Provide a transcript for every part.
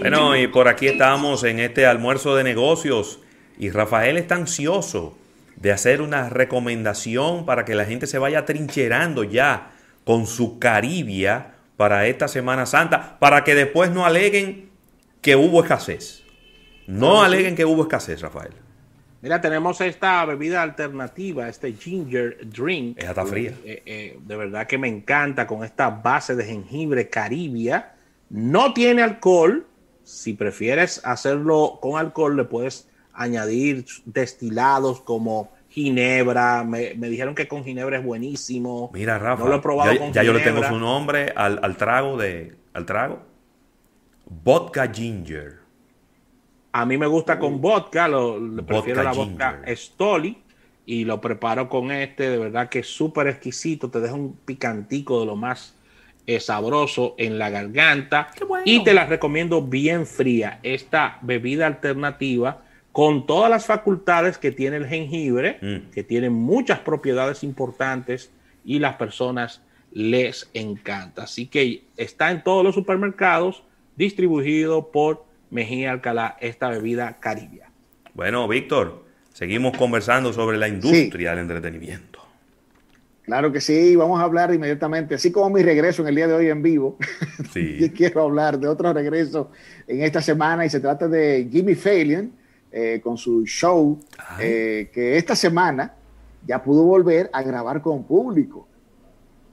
Bueno, y por aquí estamos en este almuerzo de negocios y Rafael está ansioso de hacer una recomendación para que la gente se vaya trincherando ya con su caribia para esta Semana Santa, para que después no aleguen que hubo escasez. No aleguen que hubo escasez, Rafael. Mira, tenemos esta bebida alternativa, este ginger drink. Esa está fría. Eh, eh, de verdad que me encanta con esta base de jengibre caribia. No tiene alcohol. Si prefieres hacerlo con alcohol, le puedes añadir destilados como ginebra. Me, dijeron que con ginebra es buenísimo. Mira, Rafa. No lo he probado ya, con ya yo le tengo su nombre al, al trago de. al trago. Vodka ginger. A mí me gusta con vodka, lo, prefiero la vodka Stoli y lo preparo con este, de verdad que es súper exquisito, te deja un picantico de lo más eh, sabroso en la garganta y te la recomiendo bien fría, esta bebida alternativa con todas las facultades que tiene el jengibre, mm. que tiene muchas propiedades importantes y las personas les encanta. Así que está en todos los supermercados, distribuido por Mejía Alcalá esta bebida caribia. Bueno, Víctor, seguimos conversando sobre la industria del entretenimiento. Claro que sí, vamos a hablar inmediatamente, así como mi regreso en el día de hoy en vivo. Sí. quiero hablar de otro regreso en esta semana y se trata de Jimmy Fallon eh, con su show eh, que esta semana ya pudo volver a grabar con público.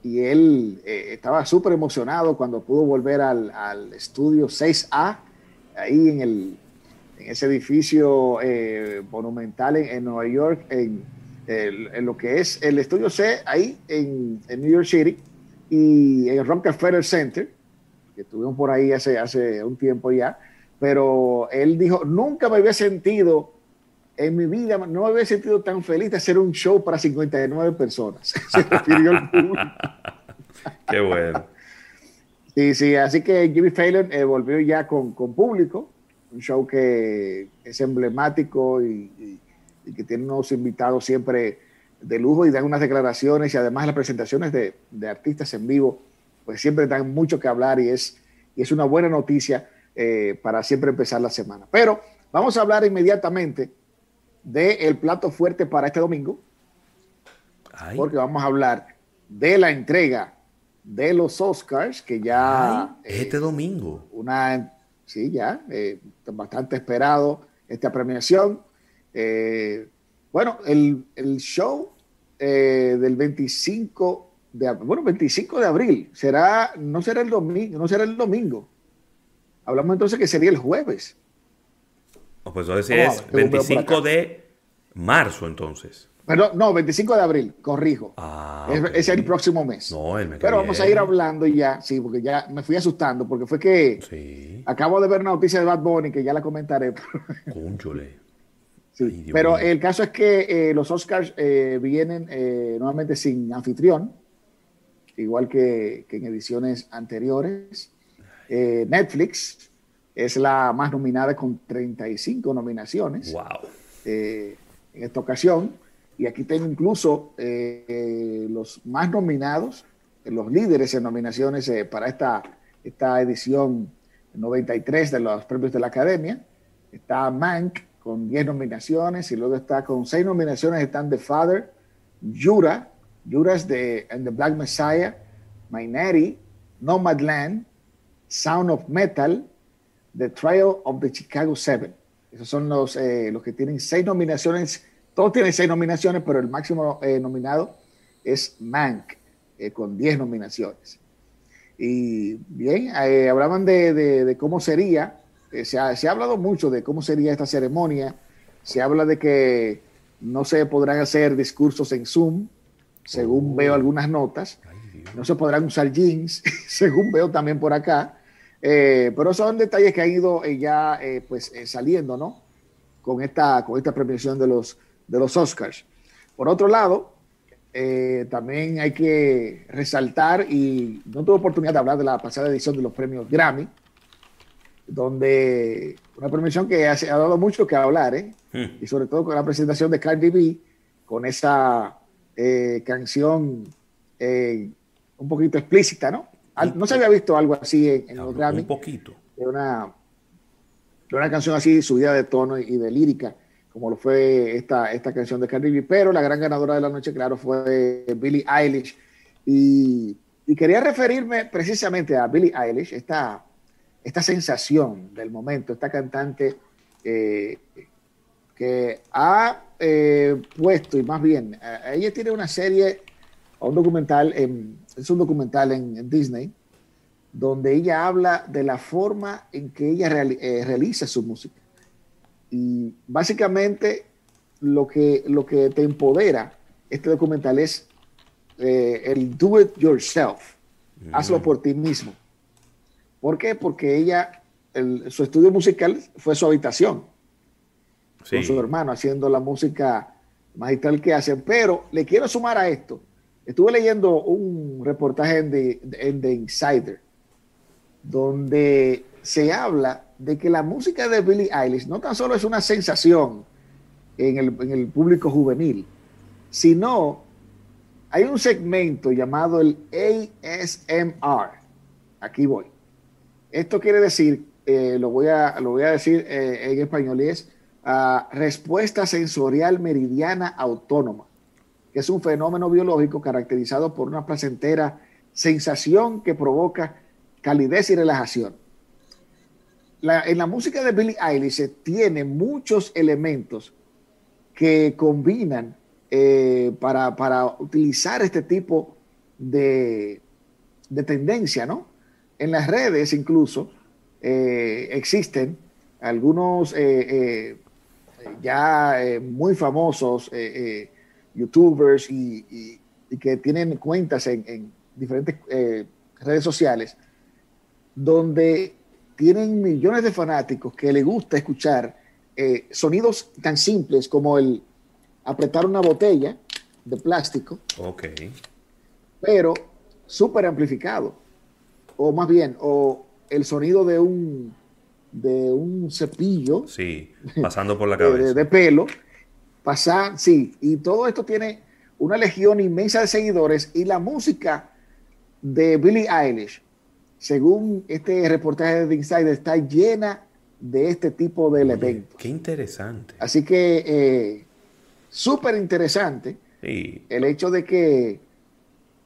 Y él eh, estaba súper emocionado cuando pudo volver al, al estudio 6A ahí en, el, en ese edificio monumental en, Nueva York, en, en, lo que es el estudio C, ahí en, New York City, y en el Rockefeller Center, que estuvimos por ahí hace, hace un tiempo ya, pero él dijo, nunca me había sentido en mi vida, no me había sentido tan feliz de hacer un show para 59 personas. Se refirió al público. Qué bueno. Sí, sí, así que Jimmy Fallon eh, volvió ya con, público, un show que es emblemático y, que tiene unos invitados siempre de lujo y dan unas declaraciones y además las presentaciones de, artistas en vivo, pues siempre dan mucho que hablar y es, y es una buena noticia eh, para siempre empezar la semana. Pero vamos a hablar inmediatamente del plato fuerte para este domingo, porque vamos a hablar de la entrega de los Oscars, que ya... este domingo. Una, sí, ya, eh, bastante esperado esta premiación. Eh, bueno, el, show eh, del 25 de, bueno, 25 de abril será, no será el domingo, no será el domingo. Hablamos entonces que sería el jueves. pues eso es 25 de marzo entonces. Pero, no, 25 de abril, corrijo. Ah, es, el próximo mes. Pero vamos a ir hablando ya, sí, porque ya me fui asustando, porque fue que acabo de ver una noticia de Bad Bunny que ya la comentaré. Sí, pero el caso es que eh, los Oscars eh, vienen eh, nuevamente sin anfitrión, igual que, que en ediciones anteriores. Netflix es la más nominada con 35 nominaciones. Wow. en esta ocasión. Y aquí tengo incluso eh, los más nominados, los líderes en nominaciones eh, para esta, esta edición 93 de los premios de la Academia. Está Mank con 10 nominaciones y luego está con 6 nominaciones están The Father, Jura, Jura es de and the Black Messiah, Minetti, Nomadland, Sound of Metal, The Trial of the Chicago Seven. Esos son los, eh, los que tienen 6 nominaciones todos tienen seis nominaciones, pero el máximo eh, nominado es Mank, eh, con diez nominaciones. Y bien, hablaban de, cómo sería, se ha, hablado mucho de cómo sería esta ceremonia, se habla de que no se podrán hacer discursos en Zoom, según veo algunas notas, no se podrán usar jeans, según veo también por acá, pero son detalles que han ido ya pues saliendo, ¿no? Con esta, con esta premiación de los de los Oscars. Por otro lado, eh, también hay que resaltar, y no tuve oportunidad de hablar de la pasada edición de los premios Grammy, donde una premiación que ha, ha dado mucho que hablar, ¿eh? Y sobre todo con la presentación de Cardi B, con esa eh, canción un poquito explícita, ¿no? No se había visto algo así en, los Grammy. Un poquito. De una, una canción así subida de tono y de lírica, como lo fue esta, esta canción de Cardi B, pero la gran ganadora de la noche, claro, fue Billie Eilish. Y, quería referirme precisamente a Billie Eilish, esta, esta sensación del momento, esta cantante eh, que ha eh, puesto, y más bien, ella tiene una serie, un documental, es un documental en Disney, donde ella habla de la forma en que ella eh, realiza su música. Y básicamente lo que, lo que te empodera este documental es eh, el do it yourself. Hazlo por ti mismo. ¿Por qué? Porque ella, su estudio musical fue su habitación. Con su hermano haciendo la música magistral que hacen. Pero le quiero sumar a esto. Estuve leyendo un reportaje en The Insider donde se habla de que la música de Billie Eilish no tan solo es una sensación en el, público juvenil, sino hay un segmento llamado el ASMR. Aquí voy. Esto quiere decir, eh, lo, voy a, lo voy a decir eh, en español, y es ah, respuesta sensorial meridiana autónoma, que es un fenómeno biológico caracterizado por una placentera sensación que provoca calidez y relajación. en la música de Billie Eilish tiene muchos elementos que combinan eh, para, utilizar este tipo de, tendencia, ¿no? En las redes incluso eh, existen algunos eh, ya muy famosos youtubers y, que tienen cuentas en diferentes redes sociales donde tienen millones de fanáticos que les gusta escuchar eh, sonidos tan simples como el apretar una botella de plástico. Ok. Pero súper amplificado. O más bien, o el sonido de un, de un cepillo. Sí, pasando por la cabeza. de, pelo. Pasar, sí. Y todo esto tiene una legión inmensa de seguidores y la música de Billie Eilish según este reportaje de Insider, está llena de este tipo de elementos. Qué interesante. Así que eh, súper interesante el hecho de que,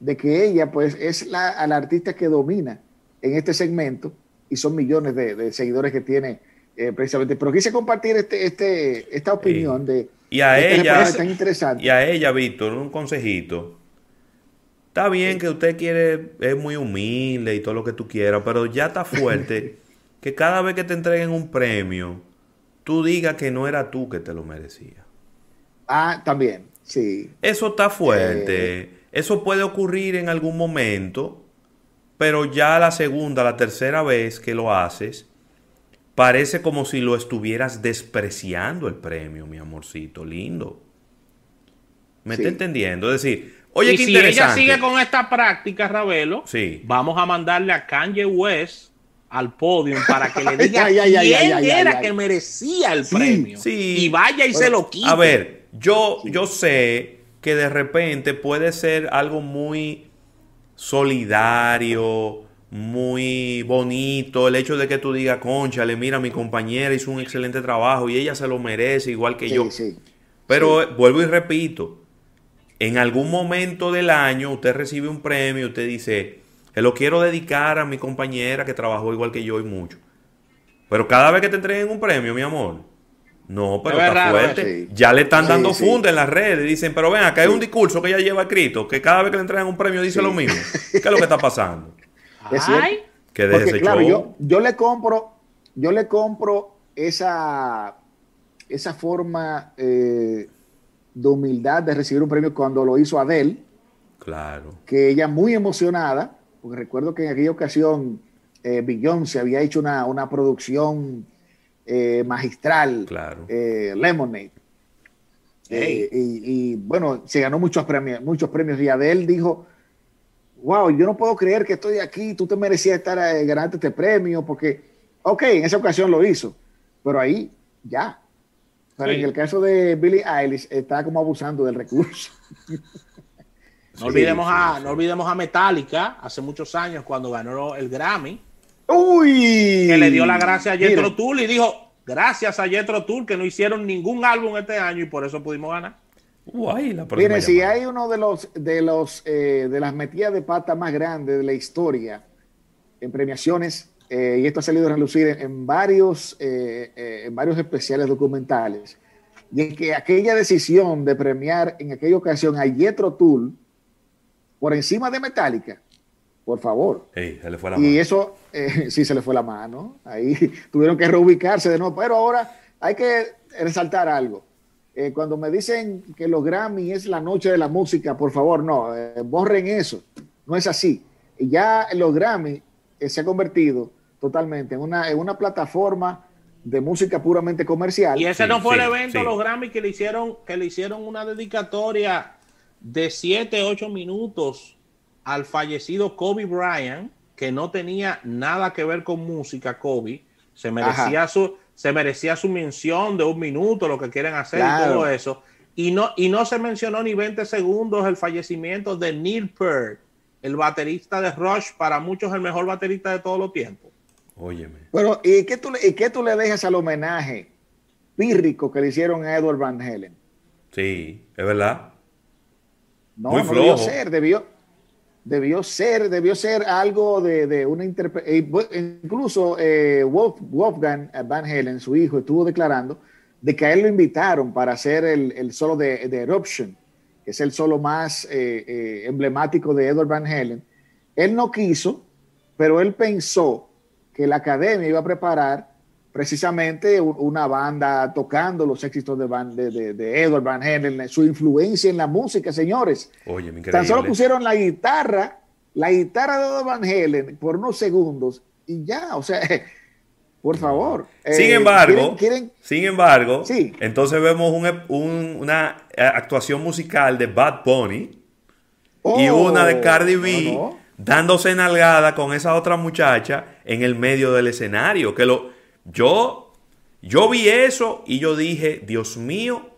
de que ella pues es la, artista que domina en este segmento y son millones de, seguidores que tiene eh, precisamente. Pero quise compartir este, este, esta opinión de... Y a este ella, tan interesante. Y a ella, Víctor, un consejito Está bien que usted quiere, es muy humilde y todo lo que tú quieras, pero ya está fuerte que cada vez que te entreguen un premio, tú digas que no era tú que te lo merecía. Ah, también, sí. Eso está fuerte. Eh. Eso puede ocurrir en algún momento, pero ya la segunda, la tercera vez que lo haces, parece como si lo estuvieras despreciando el premio, mi amorcito, lindo. ¿Me está entendiendo? Es decir, Oye, y si ella sigue con esta práctica, Ravelo, vamos a mandarle a Kanye West al podio para que le diga quién era que merecía el premio. Y vaya y se lo quite. A ver, yo, yo sé que de repente puede ser algo muy solidario, muy bonito, el hecho de que tú digas, conchale, mira, mi compañera hizo un excelente trabajo y ella se lo merece igual que yo. Pero vuelvo y repito, en algún momento del año usted recibe un premio, usted dice, lo quiero dedicar a mi compañera que trabajó igual que yo y mucho. Pero cada vez que te entreguen un premio, mi amor, no, pero está fuerte. Ya le están dando funda en las redes. Dicen, pero ven, acá hay un discurso que ella lleva escrito, que cada vez que le entregan un premio dice lo mismo. ¿Qué es lo que está pasando? Ay. Que Porque, claro, yo, yo le compro, yo le compro esa, esa forma eh, de humildad de recibir un premio cuando lo hizo Adele. Claro. Que ella muy emocionada, porque recuerdo que en aquella ocasión eh, Beyoncé había hecho una, producción eh, magistral, claro. Eh, Lemonade. Eh, y, bueno, se ganó muchos premios, muchos premios y Adele dijo, wow, yo no puedo creer que estoy aquí, tú te merecías estar ganando este premio, porque, ok, en esa ocasión lo hizo, pero ahí ya, pero en el caso de Billie Eilish, está como abusando del recurso. No, olvidemos a, no olvidemos a Metallica, hace muchos años, cuando ganó el Grammy. ¡Uy! Que le dio la gracia a Jethro Tull y dijo: gracias a Jetro Tour que no hicieron ningún álbum este año y por eso pudimos ganar. La Miren, si hay uno de los de los eh, de las metidas de pata más grandes de la historia en premiaciones eh, y esto ha salido a relucir en, varios eh, en varios especiales documentales y es que aquella decisión de premiar en aquella ocasión a Jetro Tool por encima de Metallica por favor. y eso sí se le fue la mano ahí tuvieron que reubicarse de nuevo pero ahora hay que resaltar algo eh, cuando me dicen que los Grammy es la noche de la música, por favor, no, eh, borren eso. No es así. Ya los Grammy eh, se ha convertido totalmente en una, en una plataforma de música puramente comercial. Y ese no fue el evento, los Grammy, que le hicieron, que le hicieron una dedicatoria de 7, 8 minutos al fallecido Kobe Bryant, que no tenía nada que ver con música, Kobe. Se merecía su se merecía su mención de un minuto, lo que quieren hacer y todo eso. Y no, y no se mencionó ni 20 segundos el fallecimiento de Neil Peart, el baterista de Rush, para muchos el mejor baterista de todos los tiempos. Óyeme. Pero, ¿y qué tú, y qué tú le dejas al homenaje pírrico que le hicieron a Edward Van Halen? Sí, es verdad. No, Muy no debió ser, debió, debió ser, debió ser algo de, de una interpretación. Eh, incluso eh, Wolfgang Van Halen, su hijo, estuvo declarando de que a él lo invitaron para hacer el, el solo de, de, Eruption, que es el solo más eh, emblemático de Edward Van Halen. Él no quiso, pero él pensó que la academia iba a preparar precisamente una banda tocando los éxitos de, de, Edward Van Halen, su influencia en la música, señores. Oye, Tan solo pusieron la guitarra, la guitarra de Edward Van Halen por unos segundos y ya, o sea, por favor. Sin eh, embargo, sin embargo, sí. entonces vemos una actuación musical de Bad Bunny y una de oh, Cardi B dándose nalgada con esa otra muchacha en el medio del escenario, que lo yo, yo vi eso y yo dije, Dios mío,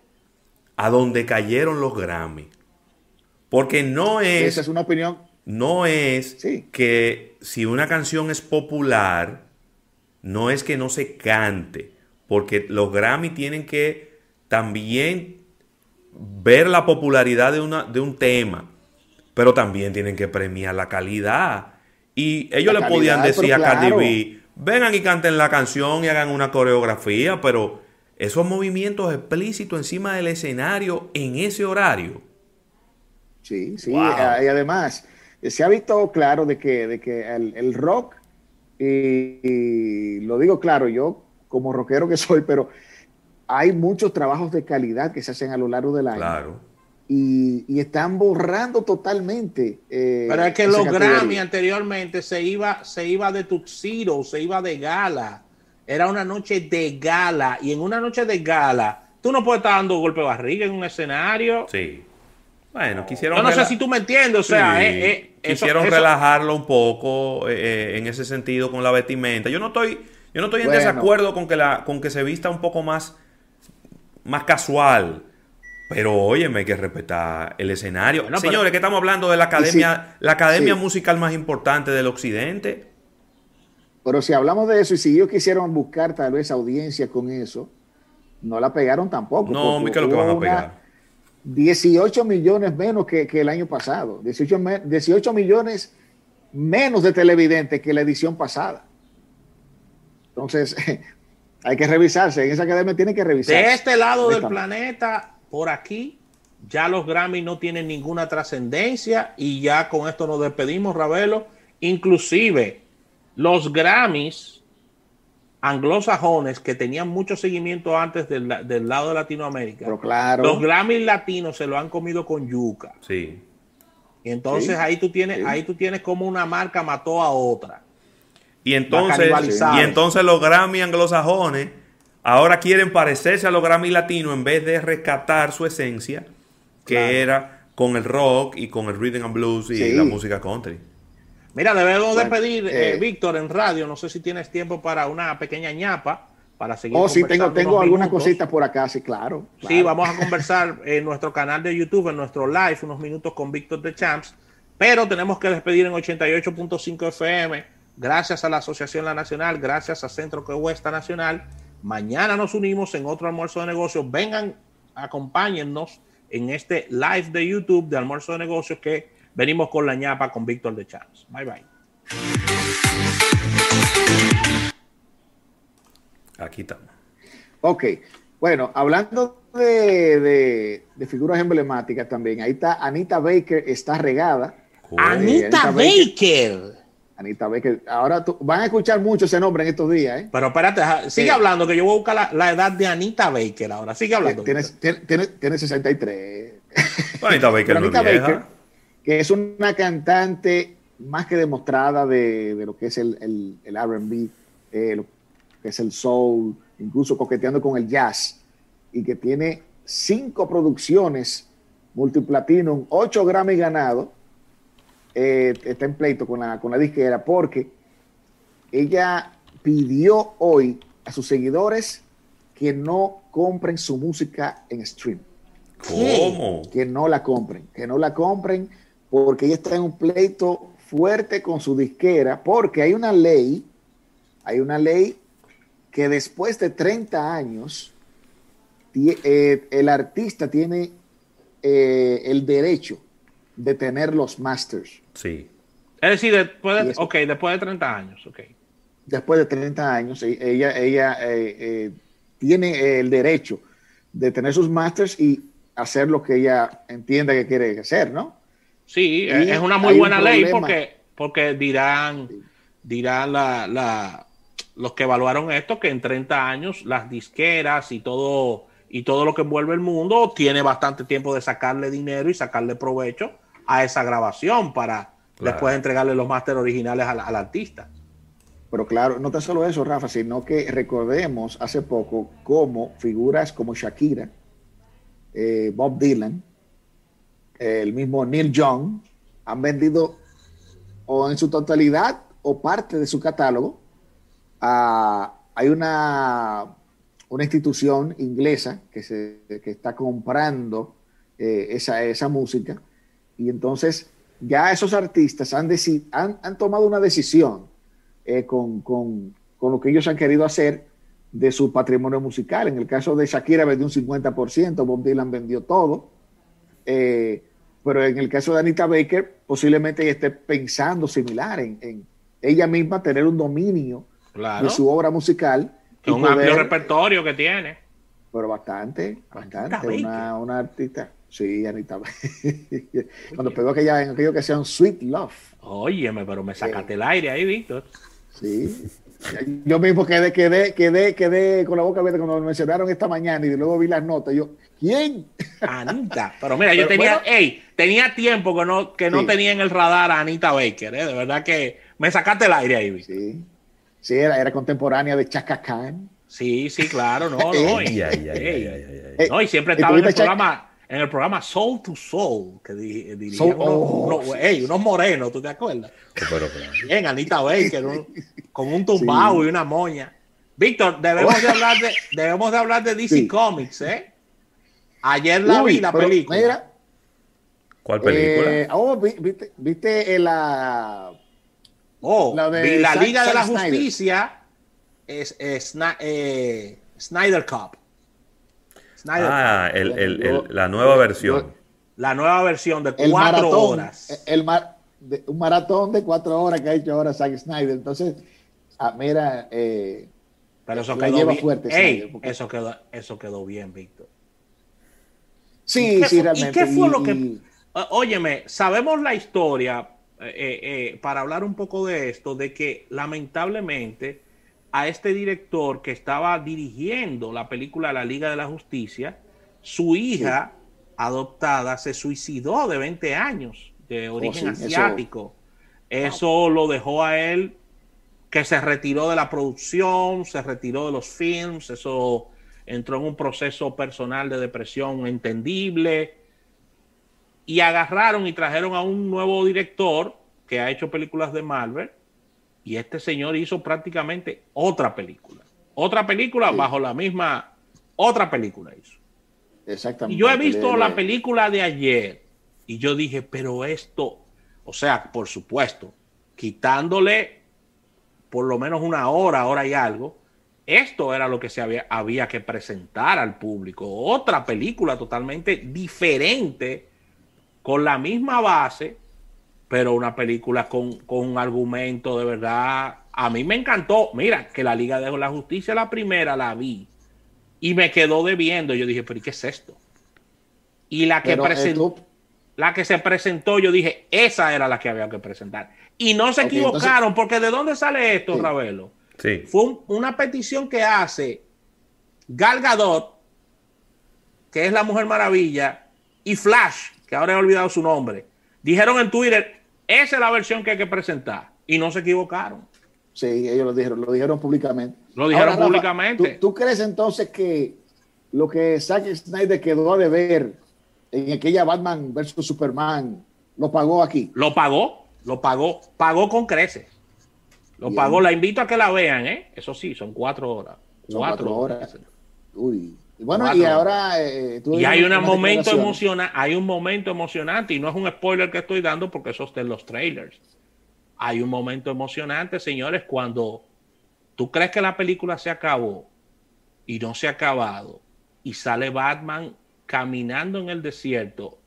a dónde cayeron los Grammy. Porque no es... Esa es una opinión. No es que si una canción es popular, no es que no se cante. Porque los Grammy tienen que también ver la popularidad de, una, de un tema. Pero también tienen que premiar la calidad. Y ellos le podían decir a Cardi B, vengan y canten la canción y hagan una coreografía, pero esos movimientos explícitos encima del escenario en ese horario. Sí, sí, y además se ha visto claro de que, de que el, rock, y, lo digo claro, yo como rockero que soy, pero hay muchos trabajos de calidad que se hacen a lo largo del año. Claro y, están borrando totalmente. Eh, Pero es que los Grammy anteriormente se iba, se iba de tuxedo, se iba de gala. Era una noche de gala. Y en una noche de gala, tú no puedes estar dando golpe de barriga en un escenario. Sí. Bueno, quisieron. Yo no sé si tú me entiendes, o sea, eh, eh, quisieron relajarlo un poco en ese sentido con la vestimenta. Yo no estoy, yo no estoy en desacuerdo con que la, con que se vista un poco más, más casual pero óyeme, hay que respetar el escenario. Señores, que estamos hablando de la academia, la academia musical más importante del occidente. Pero si hablamos de eso y si ellos quisieron buscar tal vez audiencia con eso, no la pegaron tampoco. No, ¿qué es lo que van a pegar? 18 millones menos que, el año pasado. 18, 18 millones menos de televidentes que la edición pasada. Entonces, hay que revisarse. En esa academia tiene que revisarse. De este lado del planeta por aquí. Ya los Grammy no tienen ninguna trascendencia y ya con esto nos despedimos, Ravelo. Inclusive los Grammys anglosajones que tenían mucho seguimiento antes del, lado de Latinoamérica. Los Grammys latinos se lo han comido con yuca. Sí. Y entonces ahí tú tienes, ahí tú tienes como una marca mató a otra. Y entonces, y entonces los Grammy anglosajones Ahora quieren parecerse a los Grammy Latinos en vez de rescatar su esencia, que era con el rock y con el rhythm and blues y la música country. Mira, debemos despedir, eh, eh, Víctor, en radio. No sé si tienes tiempo para una pequeña ñapa para seguir. Oh, sí, tengo, tengo algunas cositas por acá, sí, claro, Sí, vamos a conversar en nuestro canal de YouTube, en nuestro live, unos minutos con Víctor de Champs. Pero tenemos que despedir en 88.5 FM. Gracias a la Asociación La Nacional, gracias a Centro Cuesta Nacional Mañana nos unimos en otro almuerzo de negocios. Vengan, acompáñennos en este live de YouTube de almuerzo de negocios que venimos con la ñapa con Víctor de Chance. Bye bye. Aquí estamos. Ok, bueno, hablando de, figuras emblemáticas también, ahí está Anita Baker, está regada. Anita, Baker. Anita Baker. Ahora van a escuchar mucho ese nombre en estos días. ¿eh? Pero espérate, sigue hablando, que yo voy a buscar la, edad de Anita Baker ahora. Sigue hablando. Tiene, tiene, tiene 63. Anita Baker, Anita Baker, que es una cantante más que demostrada de, lo que es el, el, RB, eh, lo que es el soul, incluso coqueteando con el jazz, y que tiene cinco producciones multiplatinum, ocho Grammy ganados eh, está en pleito con la, con la disquera porque ella pidió hoy a sus seguidores que no compren su música en stream. ¿Cómo? Que no la compren, que no la compren porque ella está en un pleito fuerte con su disquera porque hay una ley, hay una ley que después de 30 años eh, el artista tiene eh, el derecho de tener los masters. Sí. Es decir, después de, okay, después de 30 años, ok. Después de 30 años, e, ella, ella eh, eh, tiene el derecho de tener sus masters y hacer lo que ella entienda que quiere hacer, ¿no? Sí, es una muy buena ley porque, porque dirán, dirán la, la, los que evaluaron esto que en 30 años las disqueras y todo y todo lo que envuelve el mundo tiene bastante tiempo de sacarle dinero y sacarle provecho a esa grabación para después entregarle los máster originales al, artista. Pero claro, no tan solo eso, Rafa, sino que recordemos hace poco cómo figuras como Shakira, eh, Bob Dylan, el mismo Neil Young, han vendido o en su totalidad o parte de su catálogo. hay una, una institución inglesa que, se, que está comprando eh, esa, esa música y entonces ya esos artistas han, han, han tomado una decisión eh, con, con, con, lo que ellos han querido hacer de su patrimonio musical. En el caso de Shakira vendió un 50%, Bob Dylan vendió todo. Eh, pero en el caso de Anita Baker, posiblemente ella esté pensando similar en, ella misma tener un dominio de su obra musical. un amplio repertorio que tiene. Pero bastante, bastante. Una, una artista. Sí, Anita. Cuando pegó aquella, en aquello que sea un Sweet Love. Óyeme, pero me sacaste el aire ahí, Víctor. Sí. Yo mismo quedé, quedé, quedé, quedé con la boca abierta cuando me mencionaron esta mañana y luego vi las notas. Yo, ¿quién? Anita. Pero mira, yo tenía, tenía tiempo que no, que no tenía en el radar a Anita Baker, ¿eh? De verdad que me sacaste el aire ahí, Sí. Sí, era, era contemporánea de Chaka Khan. Sí, sí, claro, no, no. y, no, y siempre estaba en el programa en el programa Soul to Soul, que dirían oh, unos, morenos, ¿tú te acuerdas? Bien, Anita Baker, con un tumbao y una moña. Víctor, debemos de hablar de, debemos de hablar de DC Comics, ¿eh? Ayer la vi la película. ¿Cuál película? Eh, oh, viste, viste la. Oh, la, de la Liga de la Justicia es, es eh, Snyder Cup ah, la nueva versión. la nueva versión de cuatro horas. El un maratón de cuatro horas que ha hecho ahora Zack Snyder. Entonces, ah, mira, eh, pero eso quedó bien. Fuerte, eso, quedó, eso quedó bien, Víctor. Sí, sí, realmente. ¿Y qué fue lo que... Óyeme, sabemos la historia, eh, eh, para hablar un poco de esto, de que lamentablemente a este director que estaba dirigiendo la película La Liga de la Justicia, su hija adoptada se suicidó de 20 años, de oh, origen asiático. Eso, lo dejó a él que se retiró de la producción, se retiró de los films, eso entró en un proceso personal de depresión entendible. Y agarraron y trajeron a un nuevo director que ha hecho películas de Marvel y este señor hizo prácticamente otra película. Otra película bajo la misma, otra película hizo. Exactamente. Y yo he visto la película de ayer y yo dije, pero esto, o sea, por supuesto, quitándole por lo menos una hora, hora y algo, esto era lo que se había, había que presentar al público. Otra película totalmente diferente, con la misma base, pero una película con, un argumento de verdad. A mí me encantó. Mira, que la Liga de la Justicia, la presentó la vi y me quedó debiendo. Yo dije, pero ¿y qué es esto? Y la que, presentó, la que se presentó, yo dije, esa era la que había que presentar. Y no se equivocaron, porque ¿de dónde sale esto, Ravelo? Sí. Fue una petición que hace Gal Gadot, que es la Mujer Maravilla, y Flash, que ahora he olvidado su nombre. Dijeron en Twitter, esa es la versión que hay que presentar. Y no se equivocaron. Sí, ellos lo dijeron, lo dijeron públicamente. Lo dijeron públicamente. ¿tú, crees entonces que lo que Zack Snyder quedó de ver en aquella Batman versus Superman lo pagó aquí? Lo pagó, lo pagó, pagó con creces. Lo pagó, la invito a que la vean, ¿eh? Eso sí, son cuatro horas. cuatro, horas. Uy. Y bueno, y ahora. Eh, y hay, un momento emocionante, hay un momento emocionante, y no es un spoiler que estoy dando porque eso está en los trailers. Hay un momento emocionante, señores, cuando tú crees que la película se acabó y no se ha acabado, y sale Batman caminando en el desierto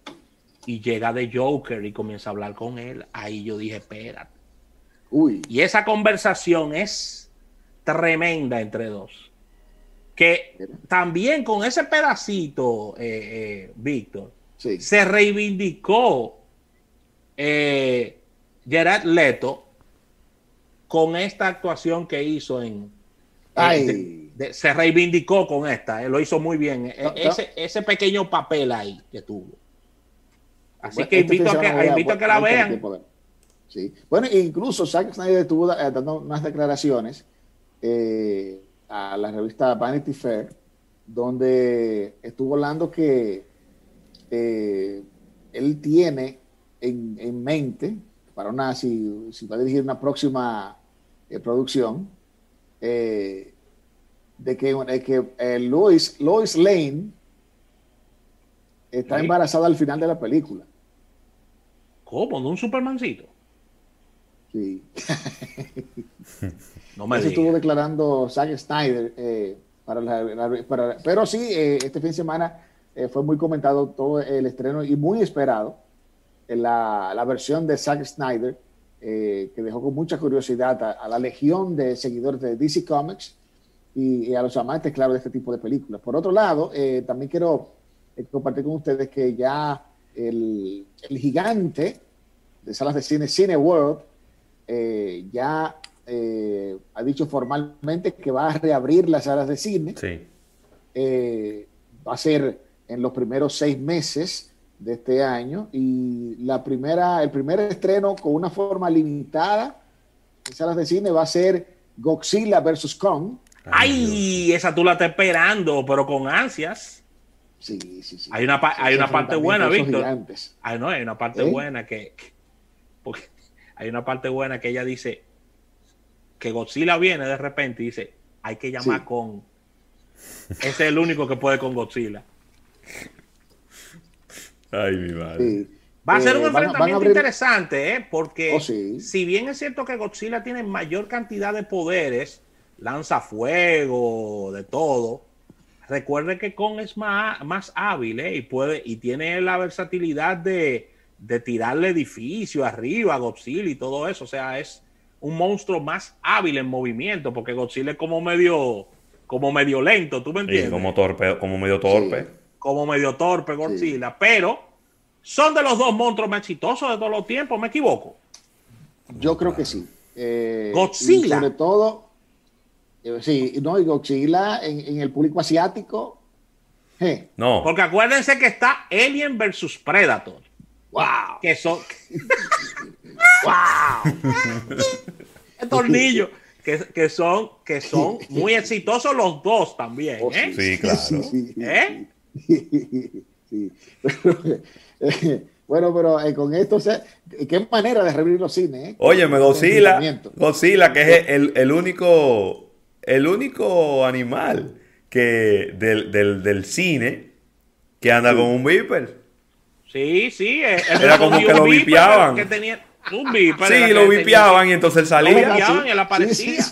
y llega de Joker y comienza a hablar con él. Ahí yo dije, espérate. Uy. Y esa conversación es tremenda entre dos que también con ese pedacito, eh, eh, Víctor, se reivindicó eh, Gerard Leto con esta actuación que hizo en... se reivindicó con esta, lo hizo muy bien. Ese, ese, pequeño papel ahí que tuvo. Así que este invito, a que, invito a que la vean. Sí. Bueno, incluso Zack Snyder estuvo dando unas declaraciones eh, a la revista Vanity Fair, donde estuvo hablando que eh, él tiene en, mente, para una, si, si, va a dirigir una próxima eh, producción, eh, de que, que Lois, Lois Lane está embarazada al final de la película. ¿Cómo? ¿De un Supermancito? Sí. No me Eso estuvo declarando Zack Snyder. Eh, para, pero sí, eh, este fin de semana eh, fue muy comentado todo el estreno y muy esperado en la, versión de Zack Snyder, que dejó con mucha curiosidad a, la legión de seguidores de DC Comics y, a los amantes, claro, de este tipo de películas. Por otro lado, también quiero compartir con ustedes que ya el, el gigante de salas de cine, Cine World, ya eh, ha dicho formalmente que va a reabrir las salas de cine. Eh, va a ser en los primeros seis meses de este año y la primera, el primer estreno con una forma limitada en salas de cine va a ser Godzilla vs. Kong. Ay, esa tú la estás esperando, pero con ansias. Sí, sí, sí. Hay una, hay una parte buena, Víctor. Ay, no, hay una parte ¿Eh? buena que, porque hay una parte buena que ella dice, que Godzilla viene de repente y dice, hay que llamar con... Ese es el único que puede con Godzilla. Ay, mi madre. Va a ser un eh, enfrentamiento interesante, ¿eh? porque oh, si bien es cierto que Godzilla tiene mayor cantidad de poderes, lanza fuego, de todo, recuerde que Kong es más, más hábil ¿eh? y, puede, y tiene la versatilidad de, de tirarle edificio arriba a Godzilla y todo eso. O sea, es, un monstruo más hábil en movimiento, porque Godzilla es como medio, como medio lento, ¿tú me entiendes? como torpe, como medio torpe. como medio torpe Godzilla, pero son de los dos monstruos más exitosos de todos los tiempos, ¿me equivoco? Yo creo que sí. Eh, Godzilla. Sobre todo, eh, sí, no, y Godzilla en, el público asiático. No. Porque acuérdense que está Alien versus Predator. Wow. Que son. ¡Wow! tornillo. Que, que, son, que son muy exitosos los dos también. Oh, ¿eh? Sí, claro. ¿Eh? Bueno, pero eh, con esto, qué manera de revivir los cines. ¿eh? Oye, me Godzilla, Godzilla, que es el, el, único, el único animal que del, del, del cine que anda con un viper. Sí, sí. Era como que lo vipiaban. Que tenía, un Sí, lo vipiaban y entonces él salía. Lo vipiaban y él aparecía.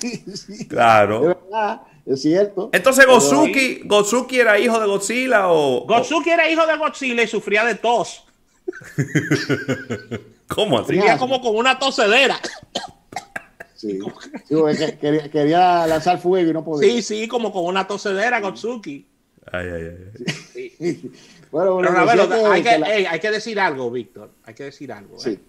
claro. es cierto. Entonces, Gozuki, Gozuki era hijo de Godzilla o. Gozuki era hijo de Godzilla y sufría de tos. ¿Cómo así? Sufría como con una tosedera. Sí. quería, lanzar fuego y no podía. Sí, sí, como con una tosedera, Gozuki. Ay, ay, ay. Bueno, hay, que, decir algo, Víctor. Hay que decir algo. Sí. ¿eh?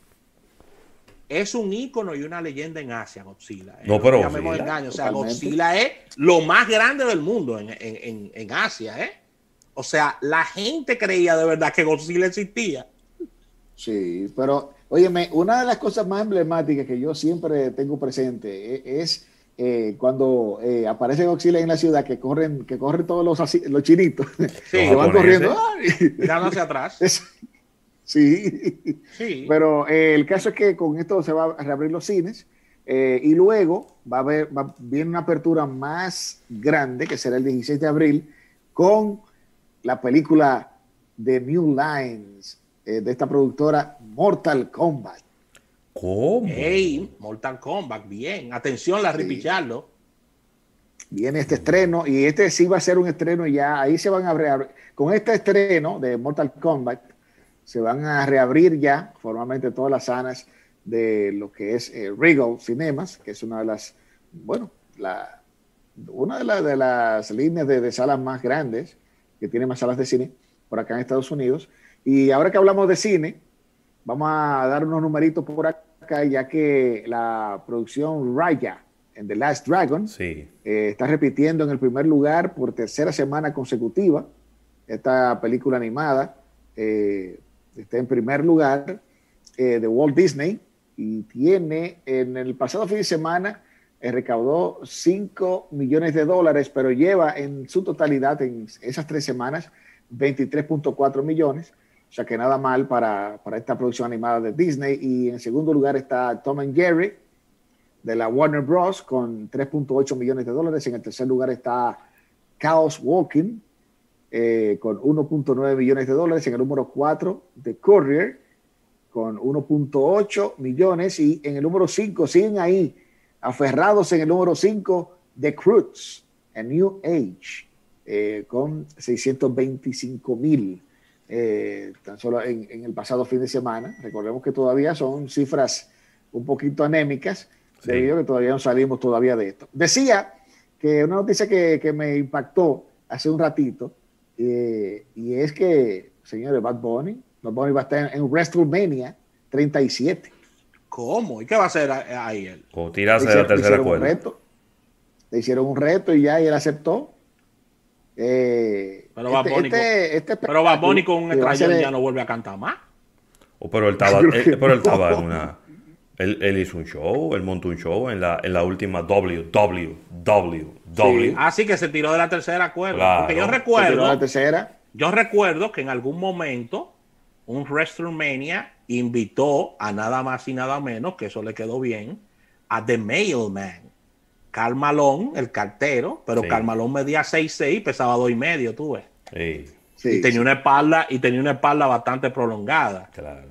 es un ícono y una leyenda en Asia, Godzilla. ¿eh? No, pero. O sea, Godzilla es lo más grande del mundo en, Asia, ¿eh? O sea, la gente creía de verdad que Godzilla existía. Sí, pero, óyeme, una de las cosas más emblemáticas que yo siempre tengo presente e, es. Eh, cuando eh, aparece Godzilla en la ciudad, que corren, que corren todos los, los chinitos, sí, que van corriendo, mirando hacia atrás. Sí. sí. Pero eh, el caso es que con esto se va a reabrir los cines eh, y luego va a haber, viene una apertura más grande, que será el 16 de abril, con la película The New Lines eh, de esta productora Mortal Kombat. ¿Cómo? Hey, Mortal Kombat, bien. Atención, la sí. Viene este estreno y este sí va a ser un estreno ya. Ahí se van a reabrir. Con este estreno de Mortal Kombat se van a reabrir ya formalmente todas las salas de lo que es eh, Regal Cinemas, que es una de las, bueno, la, una de, de las líneas de, salas más grandes, que tiene más salas de cine por acá en Estados Unidos. Y ahora que hablamos de cine, vamos a dar unos numeritos por acá, ya que la producción Raya en The Last Dragon sí. Eh, está repitiendo en el primer lugar por tercera semana consecutiva esta película animada. Eh, está en primer lugar eh, de Walt Disney y tiene en el pasado fin de semana eh, recaudó 5 millones de dólares, pero lleva en su totalidad en esas tres semanas 23.4 millones. Sea que nada mal para, para, esta producción animada de Disney. Y en segundo lugar está Tom and Jerry de la Warner Bros. con 3.8 millones de dólares. En el tercer lugar está Chaos Walking eh, con 1.9 millones de dólares. En el número 4, The Courier, con 1.8 millones. Y en el número 5, siguen ahí, aferrados en el número 5, The Cruz, a New Age, eh, con 625 mil. Eh, tan solo en, el pasado fin de semana. Recordemos que todavía son cifras un poquito anémicas, debido a que todavía no salimos todavía de esto. Decía que una noticia que, que me impactó hace un ratito, eh, y es que, señores, Bad Bunny, Bad Bunny va a estar en, WrestleMania 37. ¿Cómo? ¿Y qué va a hacer ahí él? O tirarse de la tercera cuerda. Le hicieron un reto y ya y él aceptó. Eh, pero este, este, este pero Bad Bunny con un extraño ya no vuelve a cantar más. O pero él estaba, pero él estaba en una. Él, hizo un show, él montó un show en la, en la última W, W, W, W. Así ah, que se tiró de la tercera cuerda. Porque yo recuerdo. La tercera. Yo recuerdo que en algún momento un WrestleMania invitó a nada más y nada menos, que eso le quedó bien, a The Mailman. Carl Malone, el cartero, pero sí. Carl Malone medía 6'6 pesaba 2 y medio, tú ves. Sí. y tenía una espalda, y tenía una espalda bastante prolongada. Claro.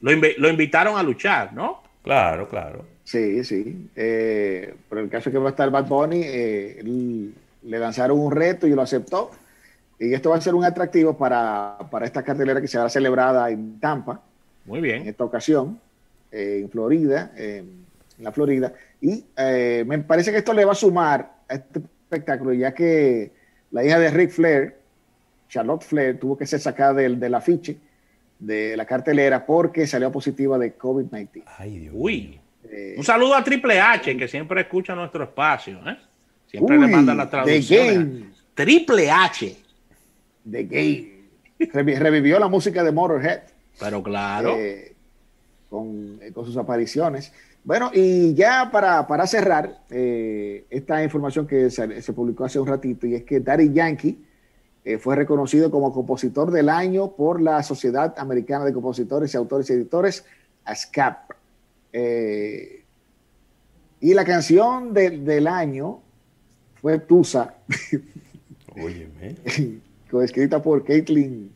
Lo, lo invitaron a luchar, ¿no? Claro, claro. Sí, sí. Eh, pero el caso es que va a estar Bad Bunny, eh, le lanzaron un reto y lo aceptó. Y esto va a ser un atractivo para, esta cartelera que será celebrada en Tampa. Muy bien. En esta ocasión, eh, en Florida, en la Florida. Y me parece que esto le va a sumar a este espectáculo, ya que la hija de Rick Flair, Charlotte Flair, tuvo que ser sacada del, del afiche de la cartelera porque salió positiva de COVID-19. Ay, Dios. Uy. Eh, un saludo a Triple H, que siempre escucha nuestro espacio. ¿eh? Siempre le manda la traducción. Triple H. The Game. Revivió la música de Motorhead. Pero claro. Eh, con, sus apariciones. Bueno, y ya para, para cerrar, esta información que se, se, publicó hace un ratito, y es que Daddy Yankee eh, fue reconocido como compositor del año por la Sociedad Americana de Compositores y Autores y Editores, ASCAP. Eh, y la canción del año fue Tusa, escrita por Caitlin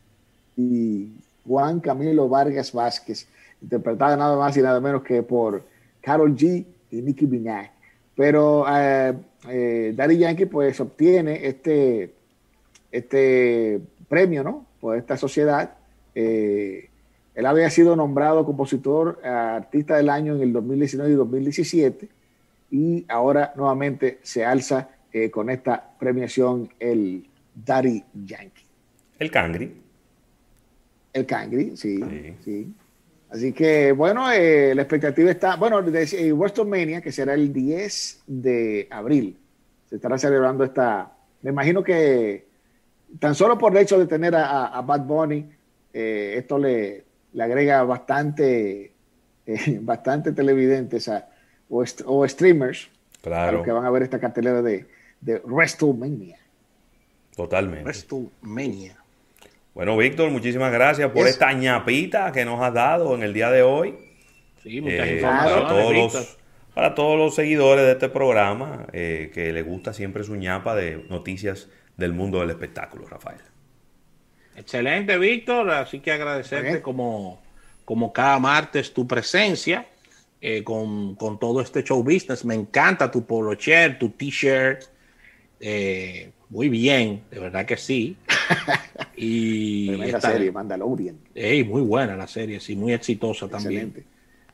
y Juan Camilo Vargas Vázquez, interpretada nada más y nada menos que por Carol G y Nicki Minaj. Pero eh, eh, Daddy Yankee pues obtiene este, este premio, ¿no? Por esta sociedad. Eh, él había sido nombrado compositor, artista del año en el 2019 y 2017 y ahora nuevamente se alza eh, con esta premiación el Daddy Yankee. El Cangri. El Cangri, sí, sí. Así que, bueno, eh, la expectativa está, bueno, de, eh, WrestleMania, que será el 10 de abril, se estará celebrando esta, me imagino que tan solo por el hecho de tener a, Bad Bunny, esto le, le, agrega bastante, bastante televidentes o, streamers claro. que van a ver esta cartelera de, de WrestleMania. Totalmente. WrestleMania. Bueno, Víctor, muchísimas gracias por esta ñapita que nos has dado en el día de hoy. Sí, muchas eh, para, todos los, para todos los seguidores de este programa eh, que les gusta siempre su ñapa de noticias del mundo del espectáculo, Rafael. Excelente, Víctor. Así que agradecerte como, como cada martes tu presencia eh, con, con, todo este show business. Me encanta tu polo chair, tu t-shirt. Eh, muy bien, de verdad que sí. y la serie, Mandalorian. muy buena la serie, sí, muy exitosa también.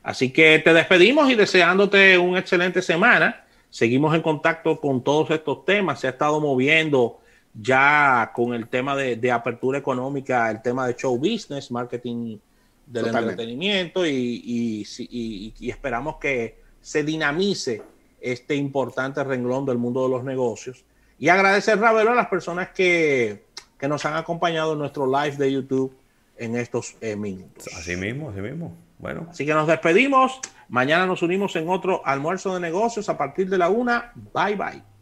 Así que te despedimos y deseándote una excelente semana. Seguimos en contacto con todos estos temas. Se ha estado moviendo ya con el tema de, de apertura económica, el tema de show business, marketing del entretenimiento y, y, esperamos que se dinamice este importante renglón del mundo de los negocios. Y agradecer, Ravelo, a las personas que, que nos han acompañado en nuestro live de YouTube en estos eh, minutos. Así mismo, así mismo. Bueno. Así que nos despedimos. Mañana nos unimos en otro almuerzo de negocios a partir de la una. Bye bye.